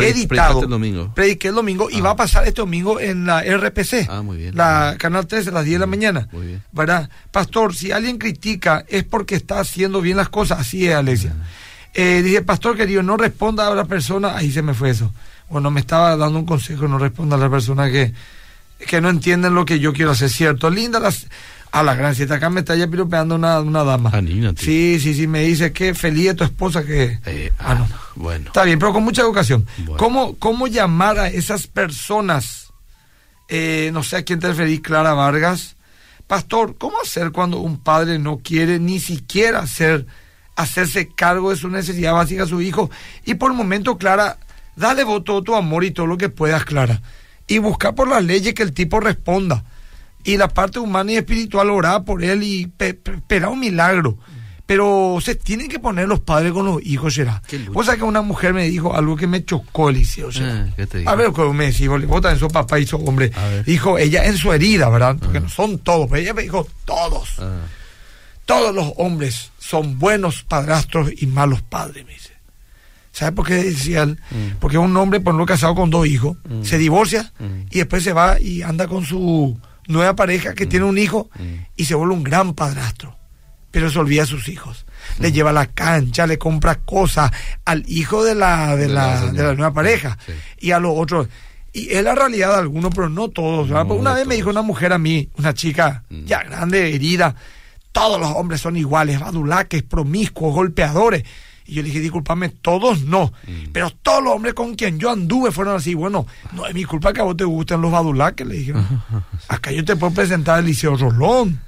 editado. el domingo. Prediqué el domingo y Ah. va a pasar este domingo en la RPC. Ah, muy bien. La Canal 13 a las 10 de la mañana. Muy bien. ¿Verdad? Pastor, si alguien critica es porque está haciendo bien las cosas. Así es, Alexia. Eh, dice, pastor querido, no responda a la persona. Ahí se me fue eso. Bueno, me estaba dando un consejo, no responda a la persona que, que no entienden lo que yo quiero hacer. Cierto, linda las... A la gran siete, acá me está ya piropeando una, una dama. Anímate. Sí, sí, sí, me dice que feliz de tu esposa que... Eh, Ah, no. Bueno. Está bien, pero con mucha educación. Bueno. ¿Cómo, ¿Cómo llamar a esas personas? Eh, no sé a quién te referís, Clara Vargas. Pastor, ¿cómo hacer cuando un padre no quiere ni siquiera hacer, hacerse cargo de su necesidad básica a su hijo? Y por el momento, Clara, dale vos todo tu amor y todo lo que puedas, Clara. Y busca por las leyes que el tipo responda. Y la parte humana y espiritual, orar por él y pe- pe- esperar un milagro. Pero se tienen que poner los padres con los hijos, lucha. Vos sabés que una mujer me dijo algo que me chocó, Eliseo. Gerard. Eh, ¿qué te digo? A ver, como me decís, vos también sos papá y sos hombre. Dijo ella en su herida, ¿verdad? Porque no son todos, pero ella me dijo todos. Ah, Todos los hombres son buenos padrastros y malos padres, me dice. ¿Sabes por qué decía él? Porque un hombre, por lo casado con dos hijos, se divorcia y después se va y anda con su nueva pareja que tiene un hijo y se vuelve un gran padrastro. Pero se olvida a sus hijos. Le lleva a la cancha, le compra cosas al hijo de la, de, la, de la nueva pareja y a los otros. Y es la realidad de algunos, pero no todos. una vez me dijo una mujer a mí, una chica ya grande, herida, todos los hombres son iguales, badulaques, promiscuos, golpeadores. Y yo le dije, discúlpame, todos no. Pero todos los hombres con quien yo anduve fueron así. Bueno, no es mi culpa que a vos te gusten los badulaques, le dije. Acá yo te puedo presentar a Eliseo Rolón.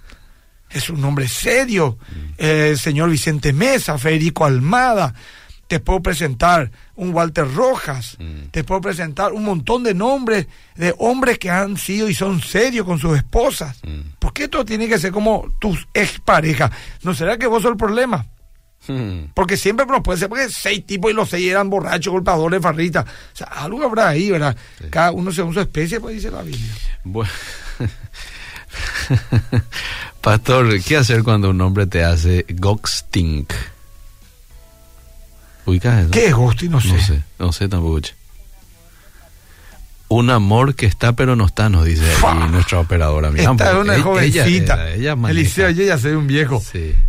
Es un hombre serio. El señor Vicente Mesa, Federico Almada. Te puedo presentar un Walter Rojas. Te puedo presentar un montón de nombres de hombres que han sido y son serios con sus esposas. ¿Por qué esto tiene que ser como tus exparejas? ¿No será que vos sos el problema? Hmm. Porque siempre nos puede ser, porque seis tipos y los seis eran borrachos, golpeadores, farritas. O sea, algo habrá ahí, ¿verdad? Cada uno según su especie, pues dice la Biblia. Bueno. Pastor, ¿qué hacer cuando un hombre te hace ghosting? ¿Ubicas eso? ¿Qué es ghosting? No sé. No sé, no sé tampoco. Un amor que está pero no está, nos dice ahí nuestra operadora. Mira, Esta es una jovencita. Ella, ella Eliseo, yo ya soy un viejo.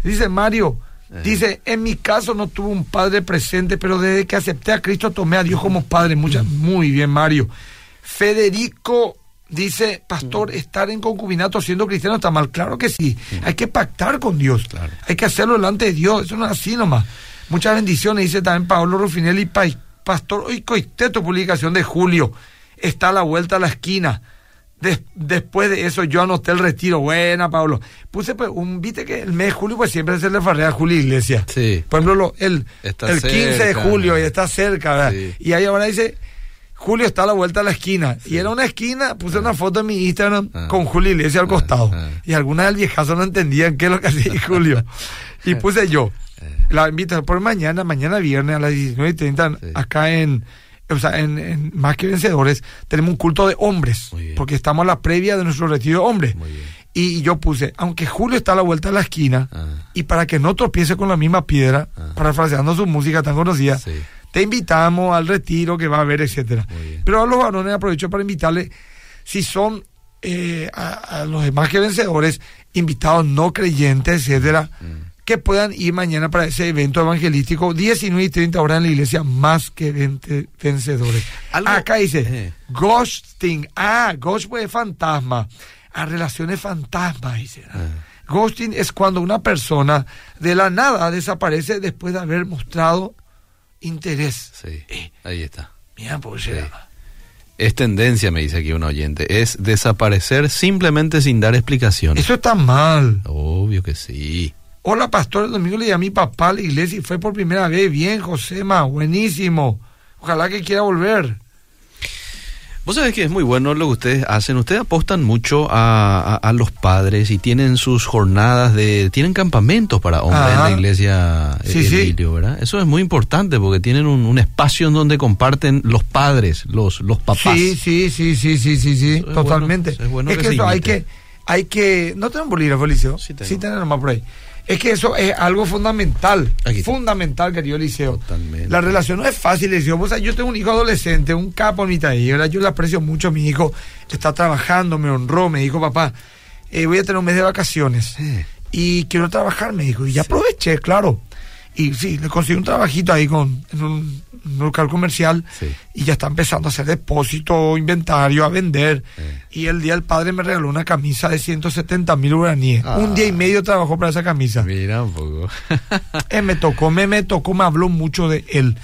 Dice Mario. Dice, en mi caso no tuve un padre presente, pero desde que acepté a Cristo tomé a Dios como padre. Muchas, muy bien, Mario. Federico dice, pastor, mm. estar en concubinato siendo cristiano está mal. Claro que sí. Mm. Hay que pactar con Dios. Hay que hacerlo delante de Dios. Eso no es así nomás. Muchas bendiciones, dice también Pablo Rufinelli, pastor, hoy coiste tu publicación de julio. Está a la vuelta a la esquina después de eso yo anoté el retiro. Buena, Pablo. Puse pues, un, viste que el mes de julio pues siempre se le farrea a Julio Iglesias. Sí. Por ejemplo, el, el 15 de julio y está cerca, ¿verdad? Y ahí ahora dice, Julio está a la vuelta a la esquina. Y era una esquina, puse una foto en mi Instagram ah. con Julio Iglesias al ah, costado. Ah. Y algunas del viejazo no entendían qué es lo que hacía Julio. y puse yo. Eh. La invito por mañana, mañana viernes a las 19.30 acá en o sea, en, Más que Vencedores, tenemos un culto de hombres, porque estamos a la previa de nuestro retiro de hombres. Y, yo puse, aunque Julio está a la vuelta de la esquina, ah. y para que no tropiece con la misma piedra, ah. parafraseando su música tan conocida, te invitamos al retiro que va a haber, etcétera. Pero a los varones aprovecho para invitarles, si son eh, a, los demás que vencedores, invitados no creyentes, etcétera. Mm que puedan ir mañana para ese evento evangelístico, 19 y 30 horas en la iglesia, más que 20 vencedores. Acá dice, eh. ghosting, ah, ghost pues fantasma, a relaciones fantasmas, dice. Eh. Ghosting es cuando una persona de la nada desaparece después de haber mostrado interés. Sí, eh. ahí está. Mira, pues Es tendencia, me dice aquí un oyente, es desaparecer simplemente sin dar explicaciones. Eso está mal. Obvio que sí. Hola, pastor. El domingo le llamé a mi papá a la iglesia y fue por primera vez. Bien, Josema, buenísimo. Ojalá que quiera volver. Vos sabés que es muy bueno lo que ustedes hacen. Ustedes apostan mucho a, los padres y tienen sus jornadas de. Tienen campamentos para hombres en la iglesia sí, Emilio, ¿verdad? Eso es muy importante porque tienen un, espacio en donde comparten los padres, los, los papás. Sí, sí, sí, sí, sí, sí, sí, totalmente. es, que, eso hay que. Hay que. ¿No tenemos bolígrafo, Liceo? Sí, tenemos. Sí, tenemos por ahí. Es que eso es algo fundamental. Fundamental, querido Liceo. Totalmente. La relación no es fácil, Liceo. O sea, yo tengo un hijo adolescente, un capo mi ¿verdad? Yo le aprecio mucho a mi hijo. Está trabajando, me honró, me dijo, papá, eh, voy a tener un mes de vacaciones. Y quiero trabajar, me dijo. Y ya aproveché, claro. Y sí, le conseguí un trabajito ahí con, en un, local comercial y ya está empezando a hacer depósito, inventario, a vender. Y el día el padre me regaló una camisa de 170 mil uraníes. Un día y ah. medio trabajó para esa camisa. Mira un poco. Eh, me tocó, me, me tocó, me habló mucho de él.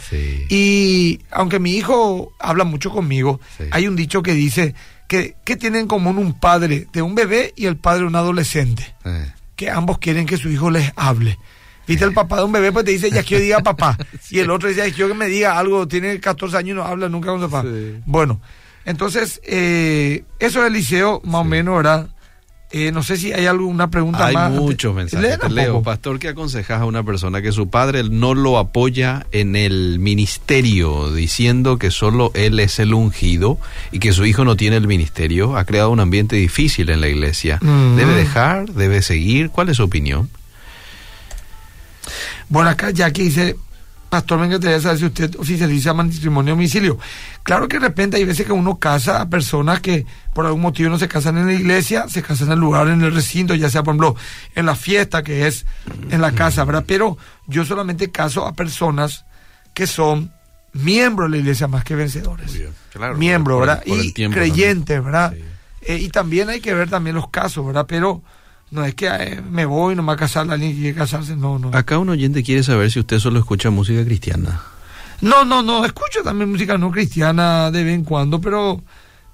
Y aunque mi hijo habla mucho conmigo, hay un dicho que dice que, que tiene en común un padre de un bebé y el padre de un adolescente. Eh. Que ambos quieren que su hijo les hable. Viste, el papá de un bebé, pues te dice, ya quiero diga papá. Y el otro dice, ya quiero que me diga algo, tiene 14 años y no habla nunca con su papá. Bueno, entonces, eh, eso es el liceo, más o menos, ¿verdad? Eh, no sé si hay alguna pregunta más. Hay muchos mensajes. leo, pastor, ¿qué aconsejas a una persona que su padre no lo apoya en el ministerio, diciendo que solo él es el ungido y que su hijo no tiene el ministerio? Ha creado un ambiente difícil en la iglesia. Mm. ¿Debe dejar? ¿Debe seguir? ¿Cuál es su opinión? Bueno, acá ya que dice, pastor, me encantaría saber si usted oficializa matrimonio domicilio. Claro que de repente hay veces que uno casa a personas que por algún motivo no se casan en la iglesia, se casan en el lugar, en el recinto, ya sea, por ejemplo, en la fiesta que es en la casa, ¿verdad? Pero yo solamente caso a personas que son miembros de la iglesia más que vencedores. miembros, ¿verdad? y creyentes, ¿verdad? Eh, y también hay que ver también los casos, ¿verdad? Pero no es que eh, me voy nomás a casar, alguien quiere casarse, no, no. Acá un oyente quiere saber si usted solo escucha música cristiana. No, no, no, escucho también música no cristiana de vez en cuando, pero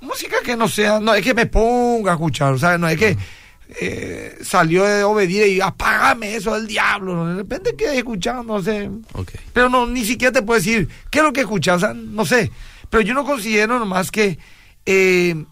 música que no sea, no es que me ponga a escuchar, o sea, no es que eh, salió de obedir y apágame eso del diablo, de repente quedé escuchando, no sé. Pero no, ni siquiera te puedo decir qué es lo que escuchas, o sea, no sé. Pero yo no considero nomás que eh,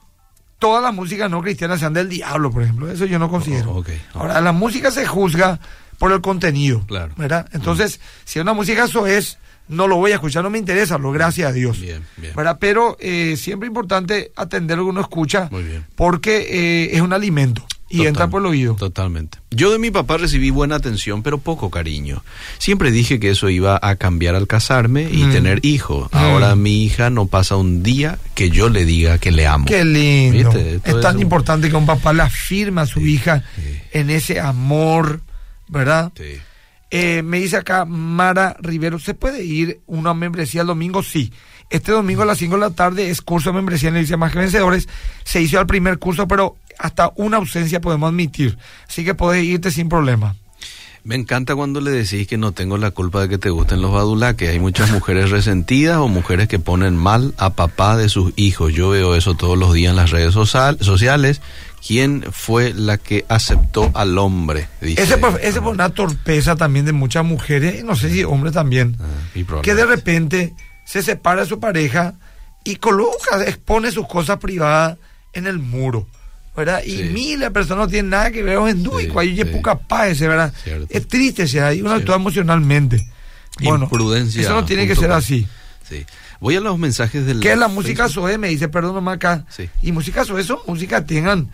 todas las músicas no cristianas sean del diablo, por ejemplo. Eso yo no considero. Oh, Ahora, la música se juzga por el contenido. Claro. ¿Verdad? Entonces, si una música eso es, no lo voy a escuchar, no me interesa, lo gracias a Dios. Bien, bien. ¿verdad? Pero eh, siempre importante atender lo que uno escucha, Muy bien. porque eh, es un alimento y entra por el oído. Totalmente. Yo de mi papá recibí buena atención, pero poco cariño. Siempre dije que eso iba a cambiar al casarme y mm. tener hijos. Mm. Ahora mi hija no pasa un día que yo le diga que le amo. Qué lindo. Es tan importante que un papá le afirma a su hija en ese amor, ¿verdad? Sí. Eh, me dice acá Mara Rivero, ¿se puede ir una membresía el domingo? Sí. Este domingo a las 5 de la tarde es curso de membresía en la Iglesia Más que Vencedores. Se hizo el primer curso, pero hasta una ausencia podemos admitir. Así que puedes irte sin problema. Me encanta cuando le decís que no tengo la culpa de que te gusten los badulá, que hay muchas mujeres resentidas o mujeres que ponen mal a papá de sus hijos. Yo veo eso todos los días en las redes sociales. ¿Quién fue la que aceptó al hombre? Ese, ese fue una torpeza también de muchas mujeres, no sé si hombres también, ah, que de repente se separa de su pareja y coloca, expone sus cosas privadas en el muro. ¿verdad? Y miles de personas no tienen nada que ver con sí, ahí sí. poca paz, ¿verdad? Es triste, sea, hay uno actúa emocionalmente. Bueno, eso no tiene que ser así. Sí. Voy a los mensajes del. ¿Qué es la música SOE? Me dice, perdón, acá. Y música SOE son música tengan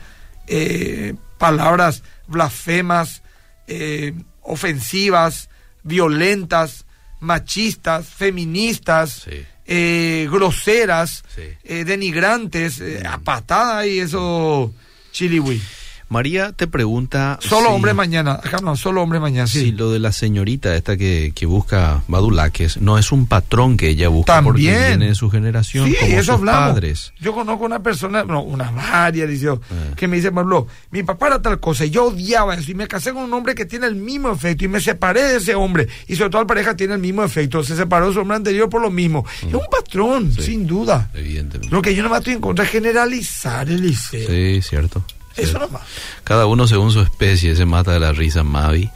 eh, palabras blasfemas, eh, ofensivas, violentas, machistas, feministas. Eh, groseras, denigrantes, a patada y eso Chiliwi. María te pregunta. Solo hombre mañana. Acá no, solo hombre mañana. Sí. Si lo de la señorita esta que, que busca Badulaques no es un patrón que ella busca También. porque viene de su generación. Sí, como eso sus padres. Yo conozco una persona, no, una María, dice, eh. que me dice, Pablo, mi papá era tal cosa y yo odiaba eso y me casé con un hombre que tiene el mismo efecto y me separé de ese hombre y sobre todo la pareja tiene el mismo efecto. Se separó de su hombre anterior por lo mismo. Es un patrón, sin duda. Evidentemente. Lo que yo no me estoy en contra es generalizar el liceo. Sí, cierto. Eso nomás. Cada uno según su especie se mata de la risa, Mavi.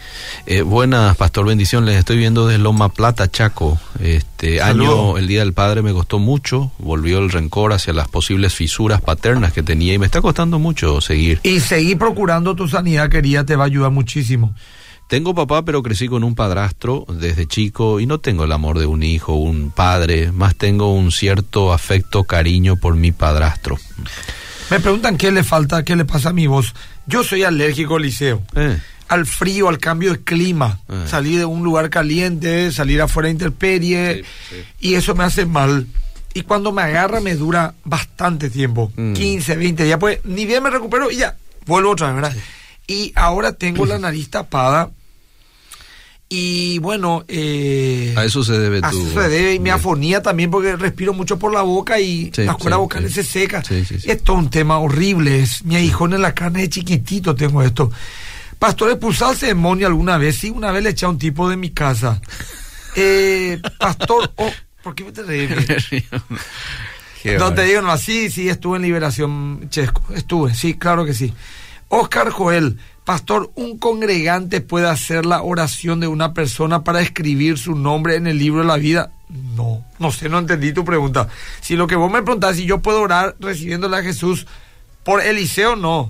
Eh, buenas, Pastor, bendición. Les estoy viendo desde Loma Plata, Chaco. Este año, el Día del Padre, me costó mucho. Volvió el rencor hacia las posibles fisuras paternas que tenía y me está costando mucho seguir. Y seguir procurando tu sanidad, querida, te va a ayudar muchísimo. Tengo papá, pero crecí con un padrastro desde chico y no tengo el amor de un hijo, un padre, más tengo un cierto afecto, cariño por mi padrastro. Me preguntan qué le falta, qué le pasa a mi voz. Yo soy alérgico, Liceo. Eh. Al frío, al cambio de clima. Eh. Salir de un lugar caliente, salir afuera de interperie. Y eso me hace mal. Y cuando me agarra me dura bastante tiempo. 15, mm. 20 días. Pues ni bien me recupero y ya, vuelvo otra vez, ¿verdad? Y ahora tengo la nariz tapada y bueno, eh, a eso se debe a eso se debe y mi afonía también porque respiro mucho por la boca y la las vocal se seca. es todo un tema horrible. Es mi hijón en la carne de chiquitito tengo esto. Pastor, ¿expulsaste demonio alguna vez? Sí, una vez le eché a un tipo de mi casa. Eh, pastor, oh, ¿por qué me te reí? no te digo, no, sí, sí, estuve en Liberación Chesco. Estuve, sí, claro que sí. Oscar Joel, Pastor, ¿un congregante puede hacer la oración de una persona para escribir su nombre en el libro de la vida? No, no sé, no entendí tu pregunta. Si lo que vos me preguntás, si yo puedo orar recibiéndole a Jesús por Eliseo, no.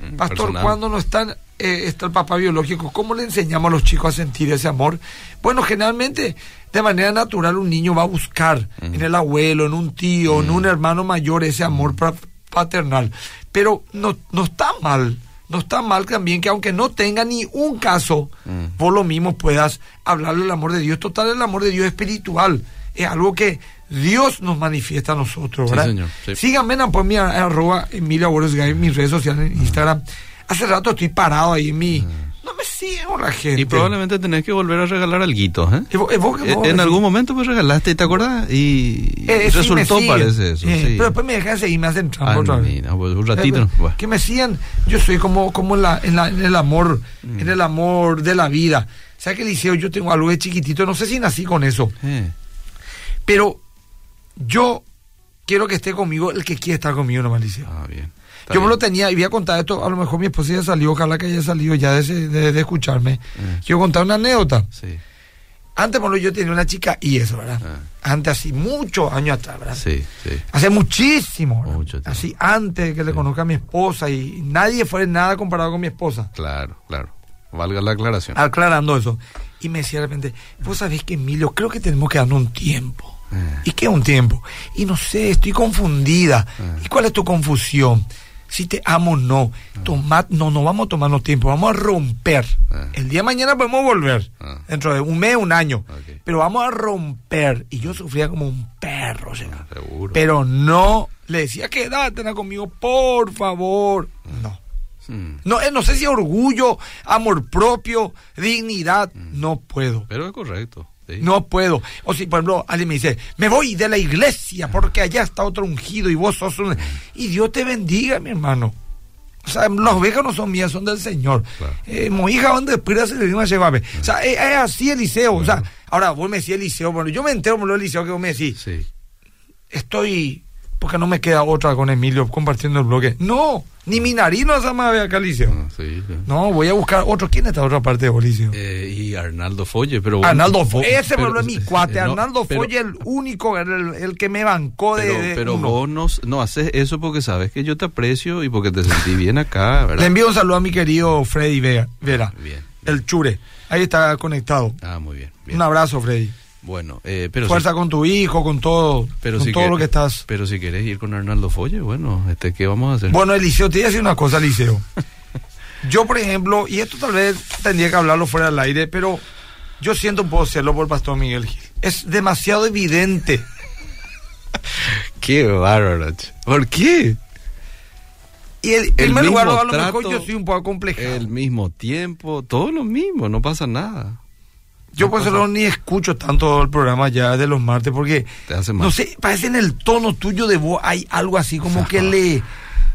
Mm, Pastor, cuando no están, eh, está el papá biológico, ¿cómo le enseñamos a los chicos a sentir ese amor? Bueno, generalmente, de manera natural, un niño va a buscar mm. en el abuelo, en un tío, en un mm. hermano mayor ese amor paternal. Pero no, no está mal no está mal también que aunque no tenga ni un caso, por lo mismo puedas hablarle del amor de Dios. Total, el amor de Dios espiritual. Es algo que Dios nos manifiesta a nosotros, Sí, ¿verdad? señor, sí. Síganme en pues, mi arroba Emilia Boros Gay, en mis redes sociales, en Instagram. Hace rato estoy parado ahí en mi... No me siguen la gente. Y probablemente tenés que volver a regalar alguito, ¿eh? ¿Y vos- y vos qué Eh, vos en algún momento pues regalaste, ¿te acordás? Y Eh, sí, resultó, parece eso, Eh, sí. Pero después me dejan seguir, me hacen trampa Ah, otra vez. mira, pues, un ratito. Eh, bueno. Que me sigan, yo soy como, como en, la, en, la- en el amor, en el amor de la vida. ¿Sabes qué, Liceo? Yo tengo algo de chiquitito, no sé si nací con eso, Eh, pero yo quiero que esté conmigo el que quiere estar conmigo nomás, Liceo. ah, bien. Está Yo me bien. lo tenía y voy a contar esto, a lo mejor mi esposa ya salió, ojalá que haya salido ya de, ese- de, de escucharme. Eh. Quiero contar una anécdota. Sí, Antes, por ejemplo, yo tenía una chica y eso, ¿verdad? Ah. Antes, así, muchos años atrás, ¿verdad? sí, sí. Hace muchísimo. ¿verdad? Mucho tiempo. Así antes de que le conozca a mi esposa y nadie fue nada comparado con mi esposa. Claro, claro. Valga la aclaración. Aclarando eso. Y me decía de repente, vos sabés que Emilio, creo que tenemos que darnos un tiempo. Eh. ¿Y qué es un tiempo? Y no sé, estoy confundida. Eh. ¿Y cuál es tu confusión? Si te amo o no. Tomad, no, no vamos a tomarnos tiempo, vamos a romper. Eh. El día de mañana podemos volver. Ah. Dentro de un mes, un año. Pero vamos a romper. Y yo sufría como un perro, o sea. Seguro. Pero no le decía, quédate conmigo, por favor. No. Mm. No, eh, no sé si orgullo, amor propio, dignidad. No puedo. Pero es correcto. Sí. No puedo. O si, por ejemplo, alguien me dice, me voy de la iglesia porque allá está otro ungido y vos sos un... Y Dios te bendiga, mi hermano. O sea, las ovejas no son mías, son del Señor. Claro. Eh, mi hija, donde pida se le dio una llevame. O sea, es, es así Eliseo. O sea, ahora vos me decís Eliseo, bueno, yo me entero por lo Eliseo que vos me decís Sí. estoy porque no me queda otra con Emilio compartiendo el bloque. No, ni mi nariz no se me ve acá, Liceo. Ah, sí, sí. No, voy a buscar otro. ¿Quién está otra parte de Bolicio? Eh, y Arnaldo Folle, pero... Arnaldo Folle. Ese pero- es mi eh, cuate. no, Arnaldo pero- Folle, el único, el, el que me bancó de. Pero, pero uno. vos no, no haces eso porque sabes que yo te aprecio y porque te sentí bien acá, ¿verdad? Le envío un saludo a mi querido Freddy Vera, Bien. el Chure. Ahí está conectado. Ah, muy bien. bien. Un abrazo, Freddy. Bueno, eh, pero Fuerza si, con tu hijo, con todo, pero con si todo que- lo que estás. Pero si querés ir con Arnaldo Folle, bueno, este, ¿qué vamos a hacer? Bueno, Eliseo, te voy a decir una cosa, Eliseo. Yo, por ejemplo, y esto tal vez tendría que hablarlo fuera del aire, pero yo siento un poco celo por el pastor Miguel Gil. Es demasiado evidente. Qué bárbaro. ¿Por qué? Y en primer lugar, mismo a lo mejor trato, yo soy un poco. El mismo tiempo, todo lo mismo, no pasa nada. Yo por eso ni escucho tanto el programa ya de los martes, porque, Te hace mal. no sé, parece en el tono tuyo de voz hay algo así como que le...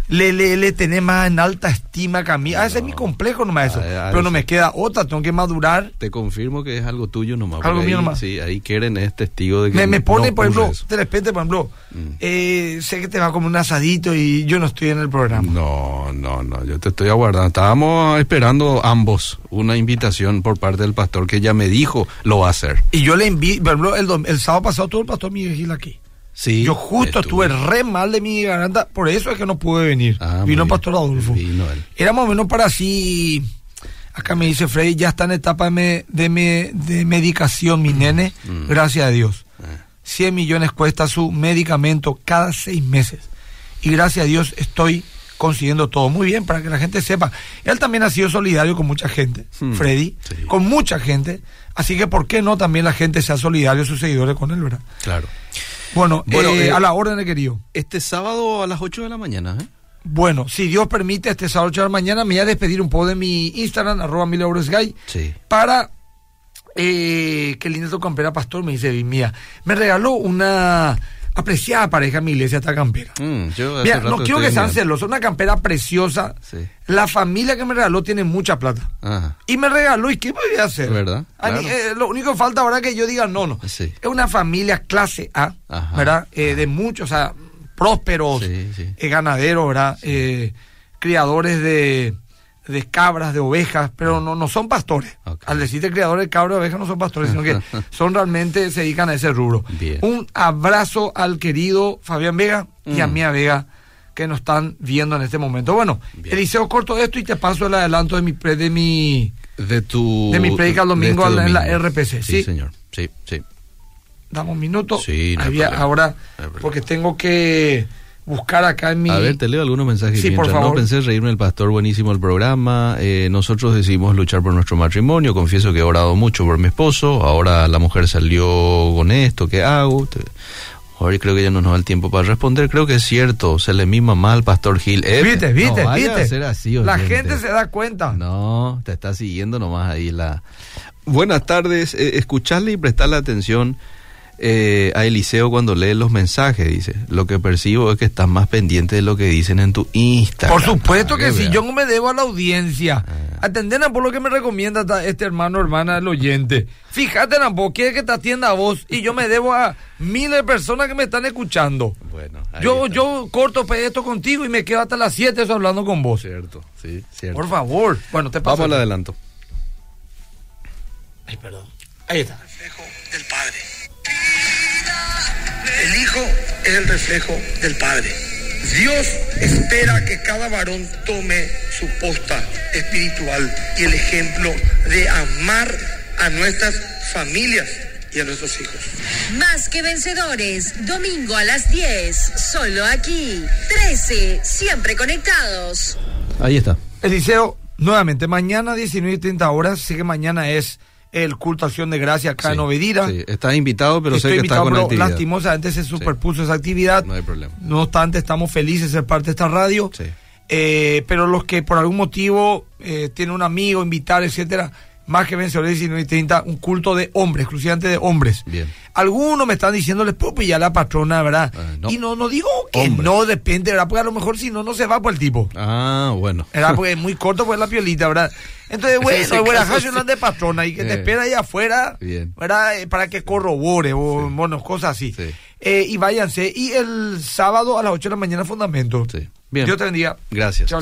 Le, le, le tenés más en alta estima que a mí. A ese es mi complejo nomás eso. Ah, ah, Pero no me queda otra, tengo que madurar. Te confirmo que es algo tuyo nomás. Algo mío ahí, nomás. Sí, ahí Keren es testigo de que Me, me no pone, por ejemplo, eso. de repente, por ejemplo, Mm. eh, sé que te va como un asadito y yo no estoy en el programa. No, no, no, yo te estoy aguardando. Estábamos esperando ambos una invitación por parte del pastor que ya me dijo lo va a hacer. Y yo le envié, por ejemplo, el, el sábado pasado tuvo el pastor Miguel Gil aquí. Sí. yo justo estuve re mal de mi garganta, por eso es que no pude venir. Ah, Vino el pastor Adolfo. Vino él. Era más o menos para así. Acá me dice Freddy, ya está en etapa de, de, de medicación, mi nene. Mm. Gracias a Dios. Eh, 100 millones cuesta su medicamento cada seis meses. Y gracias a Dios estoy consiguiendo todo. Muy bien, para que la gente sepa. Él también ha sido solidario con mucha gente, Hmm, Freddy, sí. con mucha gente. Así que, ¿por qué no también la gente sea solidario, sus seguidores con él, verdad? Claro. Bueno, Bueno, eh, eh, a la orden de querido. Este sábado a las 8 de la mañana, ¿eh? Bueno, si Dios permite, este sábado 8 de la mañana me voy a despedir un poco de mi Instagram, arroba milagros.gay, Sí. para eh, qué linda tu campera, pastor, me dice mía. Me regaló una apreciada pareja en mi iglesia esta campera. Mm, yo Mira, no quiero que sean celosos, una campera preciosa. Sí. La familia que me regaló tiene mucha plata. Ajá. Y me regaló, ¿y qué voy a hacer? ¿Verdad? A mí, Claro. eh, lo único que falta ahora es que yo diga no, no. Sí. Es una familia clase A, Ajá. ¿verdad? Eh, de muchos, o sea, prósperos, Sí, eh, ganaderos, ¿verdad? Criadores de, de cabras, de ovejas, pero no, no son pastores. Al decirte criadores de cabras, de ovejas no son pastores, sino que son realmente, se dedican a ese rubro. Bien. Un abrazo al querido Fabián Vega y a Mm. Mía Vega que nos están viendo en este momento. Bueno, Bien. Eliseo, corto esto y te paso el adelanto de mi, pre- de mi De tu... De mi predica el domingo este en la. RPC, Sí, ¿sí? señor. Sí, sí. damos un minuto. Sí, no Había- ahora, no porque tengo que buscar acá en mi... A ver, te leo algunos mensajes. Sí, por favor. No pensé reírme el pastor, buenísimo el programa. Eh, nosotros decidimos luchar por nuestro matrimonio. Confieso que he orado mucho por mi esposo. Ahora la mujer salió con esto. ¿Qué hago? Ahora creo que ya no nos da el tiempo para responder. Creo que es cierto. Se le mima mal al pastor Gil. Eh, Viste, viste, no viste. a ser así, la gente se da cuenta. No, te está siguiendo nomás ahí la... Buenas tardes, eh, escucharle y prestarle atención eh, a Eliseo cuando lee los mensajes, dice. Lo que percibo es que estás más pendiente de lo que dicen en tu Instagram. Por supuesto que Ah, sí, yo no me debo a la audiencia. Ah. Atendena por lo que me recomienda este hermano hermana el oyente. Fíjate, vos quiere que te atienda a vos y yo me debo a miles de personas que me están escuchando. Bueno, Yo, está. yo corto pe- esto contigo y me quedo hasta las 7 eso hablando con vos. Cierto, sí, cierto. Por favor. Bueno, te paso. Vamos al adelanto. Ay, perdón. Ahí está. reflejo del Padre. El Hijo es el reflejo del Padre. Dios espera que cada varón tome su posta espiritual y el ejemplo de amar a nuestras familias y a nuestros hijos. Más que vencedores, domingo a las 10, solo aquí. 13, siempre conectados. Ahí está. Eliseo, nuevamente, mañana 19 y 30 horas. Sé que mañana es el culto Acción de Gracia acá en Sí, Ovedira. sí, estás invitado, pero Estoy sé que invitado, con pero actividad. lastimosamente se superpuso esa actividad. No hay problema. No obstante, estamos felices de ser parte de esta radio. Eh, pero los que por algún motivo eh, tienen un amigo, invitar, etcétera, más que vencedores 19 y 30, un culto de hombres, exclusivamente de hombres. Bien. Algunos me están diciéndoles, pues pues, ya la patrona, ¿verdad? Ah, no. Y no, no digo que Hombres. no, depende, ¿verdad? Porque a lo mejor si no, no se va por el tipo. Ah, bueno. ¿verdad? Porque es muy corto pues la piolita, ¿verdad? Entonces, bueno, bueno, Hash sí. de patrona y que te Eh. espera ahí afuera, Bien. ¿verdad? Eh, Para que corrobore, o, bueno, cosas así. Sí. Eh, y váyanse. Y el sábado a las 8 de la mañana, fundamento. Sí. Bien. Dios te bendiga. Gracias. Chao.